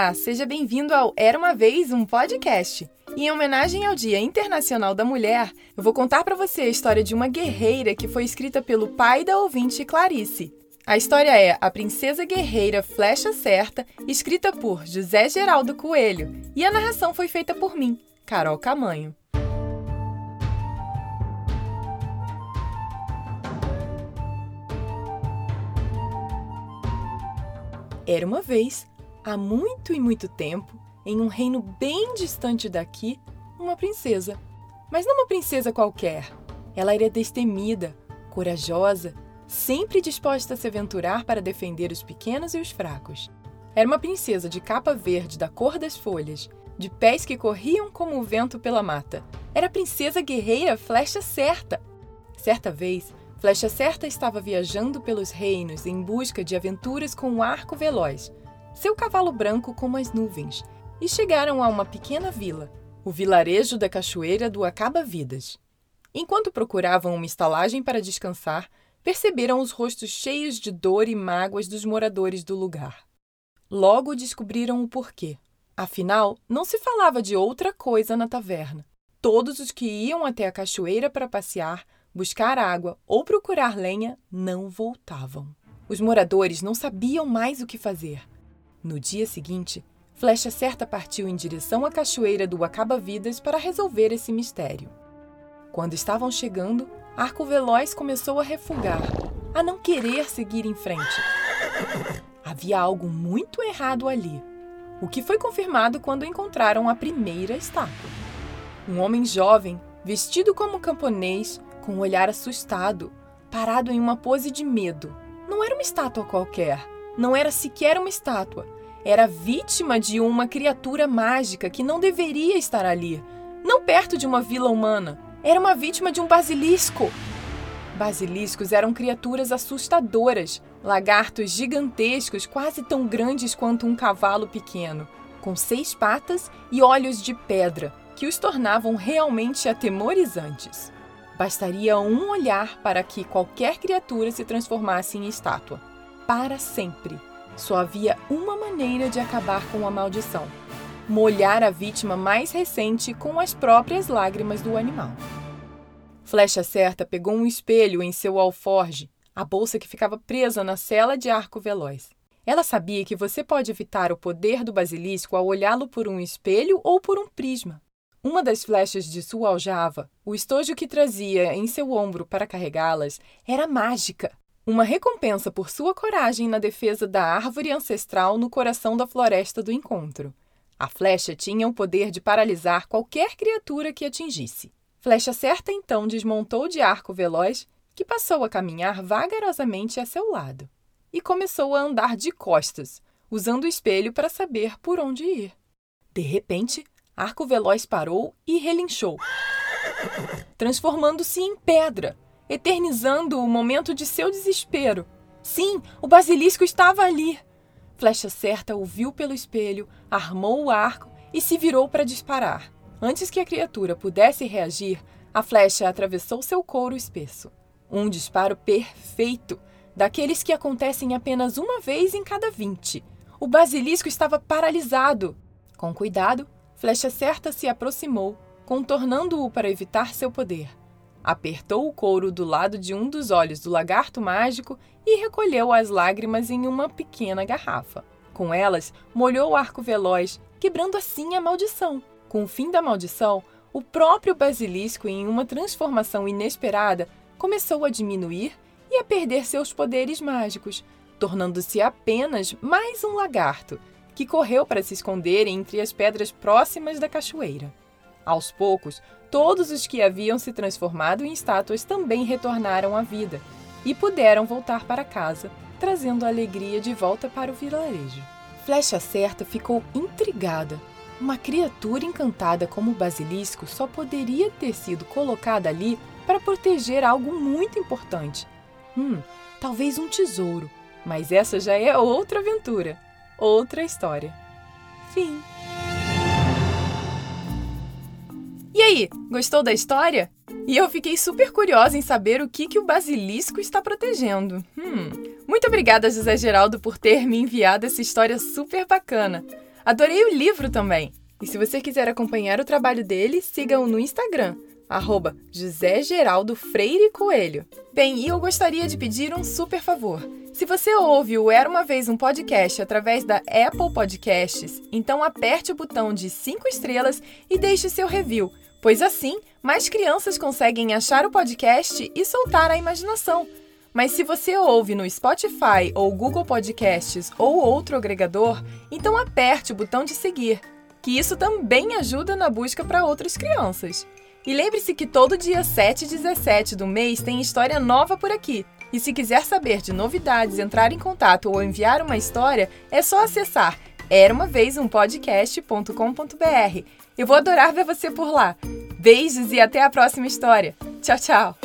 Olá, seja bem-vindo ao Era uma vez um podcast. Em homenagem ao Dia Internacional da Mulher, eu vou contar para você a história de uma guerreira que foi escrita pelo pai da ouvinte Clarice. A história é A Princesa Guerreira Flecha Certa, escrita por José Geraldo Coelho, e a narração foi feita por mim, Carol Camanho. Era uma vez, há muito e muito tempo, em um reino bem distante daqui, uma princesa. Mas não uma princesa qualquer. Ela era destemida, corajosa, sempre disposta a se aventurar para defender os pequenos e os fracos. Era uma princesa de capa verde da cor das folhas, de pés que corriam como o vento pela mata. Era a princesa guerreira Flecha Certa. Certa vez, Flecha Certa estava viajando pelos reinos em busca de aventuras com um arco veloz, seu cavalo branco como as nuvens, e chegaram a uma pequena vila, o vilarejo da Cachoeira do Acaba-Vidas. Enquanto procuravam uma estalagem para descansar, perceberam os rostos cheios de dor e mágoas dos moradores do lugar. Logo descobriram o porquê. Afinal, não se falava de outra coisa na taverna. Todos os que iam até a cachoeira para passear buscar água ou procurar lenha não voltavam. Os moradores não sabiam mais o que fazer. No dia seguinte, Flecha Certa partiu em direção à cachoeira do Acaba-Vidas para resolver esse mistério. Quando estavam chegando, Arco Veloz começou a refugar, a não querer seguir em frente. Havia algo muito errado ali, o que foi confirmado quando encontraram a primeira estátua. Um homem jovem, vestido como camponês, com um olhar assustado, parado em uma pose de medo. Não era uma estátua qualquer, não era sequer uma estátua. Era vítima de uma criatura mágica que não deveria estar ali, não perto de uma vila humana. Era uma vítima de um basilisco. Basiliscos eram criaturas assustadoras, lagartos gigantescos, quase tão grandes quanto um cavalo pequeno, com seis patas e olhos de pedra, que os tornavam realmente atemorizantes. Bastaria um olhar para que qualquer criatura se transformasse em estátua. Para sempre. Só havia uma maneira de acabar com a maldição: molhar a vítima mais recente com as próprias lágrimas do animal. Flecha Certa pegou um espelho em seu alforge, a bolsa que ficava presa na cela de arco veloz. Ela sabia que você pode evitar o poder do basilisco ao olhá-lo por um espelho ou por um prisma. Uma das flechas de sua aljava, o estojo que trazia em seu ombro para carregá-las, era mágica. Uma recompensa por sua coragem na defesa da árvore ancestral no coração da floresta do encontro. A flecha tinha o poder de paralisar qualquer criatura que atingisse. Flecha certa então desmontou de arco veloz, que passou a caminhar vagarosamente a seu lado. E começou a andar de costas, usando o espelho para saber por onde ir. De repente, Arco Veloz parou e relinchou, transformando-se em pedra, eternizando o momento de seu desespero. Sim, o basilisco estava ali. Flecha Certa o viu pelo espelho, armou o arco e se virou para disparar. Antes que a criatura pudesse reagir, a flecha atravessou seu couro espesso. Um disparo perfeito, daqueles que acontecem apenas uma vez em cada vinte. O basilisco estava paralisado. Com cuidado, Flecha Certa se aproximou, contornando-o para evitar seu poder. Apertou o couro do lado de um dos olhos do lagarto mágico e recolheu as lágrimas em uma pequena garrafa. Com elas, molhou o arco veloz, quebrando assim a maldição. Com o fim da maldição, o próprio basilisco, em uma transformação inesperada, começou a diminuir e a perder seus poderes mágicos, tornando-se apenas mais um lagarto que correu para se esconder entre as pedras próximas da cachoeira. Aos poucos, todos os que haviam se transformado em estátuas também retornaram à vida e puderam voltar para casa, trazendo a alegria de volta para o vilarejo. Flecha Certa ficou intrigada. Uma criatura encantada como o basilisco só poderia ter sido colocada ali para proteger algo muito importante. Hum, talvez um tesouro. Mas essa já é outra aventura outra história. Fim. Aí, gostou da história? E eu fiquei super curiosa em saber o que, que o basilisco está protegendo. Hum. Muito obrigada, José Geraldo, por ter me enviado essa história super bacana. Adorei o livro também! E se você quiser acompanhar o trabalho dele, siga-o no Instagram, arroba José Geraldo Freire Coelho. Bem, e eu gostaria de pedir um super favor. Se você ouve o Era Uma Vez um Podcast através da Apple Podcasts, então aperte o botão de 5 estrelas e deixe seu review, pois assim mais crianças conseguem achar o podcast e soltar a imaginação. Mas se você ouve no Spotify ou Google Podcasts ou outro agregador, então aperte o botão de seguir, que isso também ajuda na busca para outras crianças. E lembre-se que todo dia 7 e 17 do mês tem história nova por aqui. E se quiser saber de novidades, entrar em contato ou enviar uma história, é só acessar era uma vez um podcast.com.br. Eu vou adorar ver você por lá. Beijos e até a próxima história. Tchau, tchau.